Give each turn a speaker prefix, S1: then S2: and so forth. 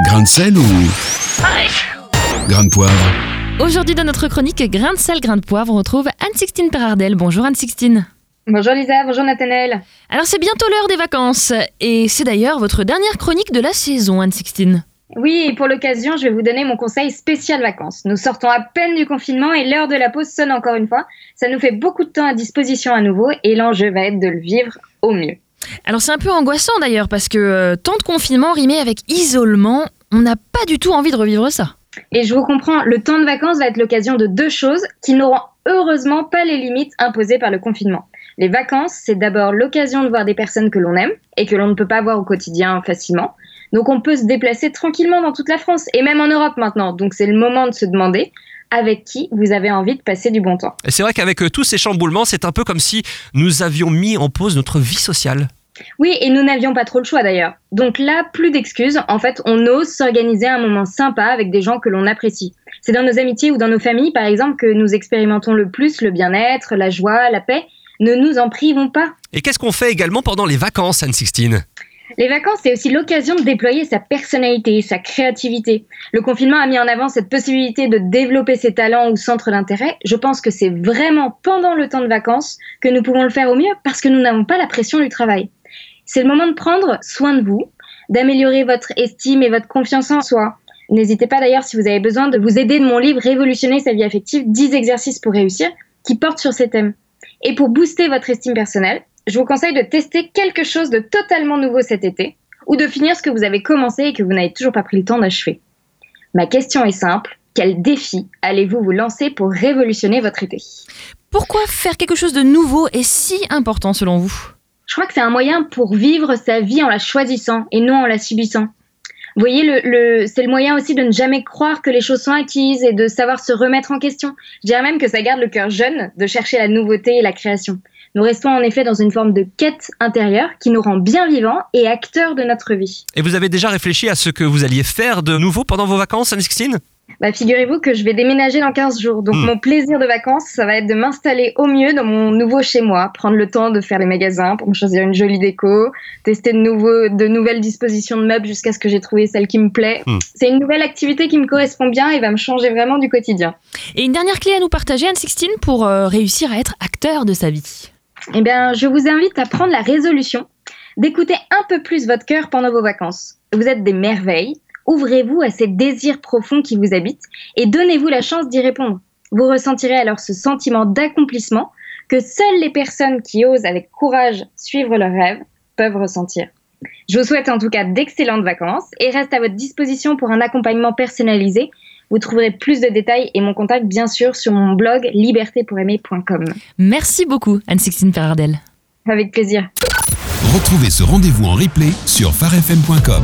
S1: Grain de sel ou grain de poivre
S2: Aujourd'hui dans notre chronique Grain de sel, grain de poivre, on retrouve Anne-Sixtine Perardel. Bonjour Anne-Sixtine.
S3: Bonjour Lisa, bonjour Nathanaël.
S2: Alors c'est bientôt l'heure des vacances et c'est d'ailleurs votre dernière chronique de la saison Anne-Sixtine.
S3: Oui, et pour l'occasion, je vais vous donner mon conseil spécial vacances. Nous sortons à peine du confinement et l'heure de la pause sonne encore une fois. Ça nous fait beaucoup de temps à disposition à nouveau et l'enjeu va être de le vivre au mieux.
S2: Alors c'est un peu angoissant d'ailleurs parce que euh, tant de confinement rimé avec isolement, on n'a pas du tout envie de revivre ça.
S3: Et je vous comprends, le temps de vacances va être l'occasion de deux choses qui n'auront heureusement pas les limites imposées par le confinement. Les vacances, c'est d'abord l'occasion de voir des personnes que l'on aime et que l'on ne peut pas voir au quotidien facilement. Donc on peut se déplacer tranquillement dans toute la France et même en Europe maintenant. Donc c'est le moment de se demander avec qui vous avez envie de passer du bon temps.
S4: Et c'est vrai qu'avec euh, tous ces chamboulements, c'est un peu comme si nous avions mis en pause notre vie sociale.
S3: Oui, et nous n'avions pas trop le choix d'ailleurs. Donc là, plus d'excuses. En fait, on ose s'organiser un moment sympa avec des gens que l'on apprécie. C'est dans nos amitiés ou dans nos familles, par exemple, que nous expérimentons le plus le bien-être, la joie, la paix. Ne nous en privons pas.
S4: Et qu'est-ce qu'on fait également pendant les vacances, Anne-Sixtine?
S3: Les vacances, c'est aussi l'occasion de déployer sa personnalité, sa créativité. Le confinement a mis en avant cette possibilité de développer ses talents ou centres d'intérêt. Je pense que c'est vraiment pendant le temps de vacances que nous pouvons le faire au mieux parce que nous n'avons pas la pression du travail. C'est le moment de prendre soin de vous, d'améliorer votre estime et votre confiance en soi. N'hésitez pas d'ailleurs si vous avez besoin de vous aider de mon livre Révolutionner sa vie affective, 10 exercices pour réussir, qui porte sur ces thèmes. Et pour booster votre estime personnelle, je vous conseille de tester quelque chose de totalement nouveau cet été, ou de finir ce que vous avez commencé et que vous n'avez toujours pas pris le temps d'achever. Ma question est simple, quel défi allez-vous vous lancer pour révolutionner votre été?
S2: Pourquoi faire quelque chose de nouveau est si important selon vous?
S3: Je crois que c'est un moyen pour vivre sa vie en la choisissant et non en la subissant. Vous voyez, le, le- c'est le moyen aussi de ne jamais croire que les choses sont acquises et de savoir se remettre en question. Je dirais même que ça garde le cœur jeune de chercher la nouveauté et la création. Nous restons en effet dans une forme de quête intérieure qui nous rend bien vivants et acteurs de notre vie.
S4: Et vous avez déjà réfléchi à ce que vous alliez faire de nouveau pendant vos vacances, Anne-Sixtine
S3: Bah, figurez-vous que je vais déménager dans 15 jours. Donc
S4: Hmm.
S3: mon plaisir de vacances, ça va être de m'installer au mieux dans mon nouveau chez moi, prendre le temps de faire les magasins pour me choisir une jolie déco, tester de, nouveaux, de nouvelles dispositions de meubles jusqu'à ce que j'ai trouvé celle qui me plaît.
S4: Hmm.
S3: C'est une nouvelle activité qui me correspond bien et va me changer vraiment du quotidien.
S2: Et une dernière clé à nous partager Anne-Sixtine pour euh, réussir à être acteur de sa vie.
S3: Eh bien, je vous invite à prendre la résolution d'écouter un peu plus votre cœur pendant vos vacances. Vous êtes des merveilles. Ouvrez-vous à ces désirs profonds qui vous habitent et donnez-vous la chance d'y répondre. Vous ressentirez alors ce sentiment d'accomplissement que seules les personnes qui osent avec courage suivre leurs rêves peuvent ressentir. Je vous souhaite en tout cas d'excellentes vacances et reste à votre disposition pour un accompagnement personnalisé. Vous trouverez plus de détails et mon contact bien sûr sur mon blog libertépouraimer.com.
S2: Merci beaucoup Anne-Sixtine Perardel.
S3: Avec plaisir.
S1: Retrouvez ce rendez-vous en replay sur farfm.com.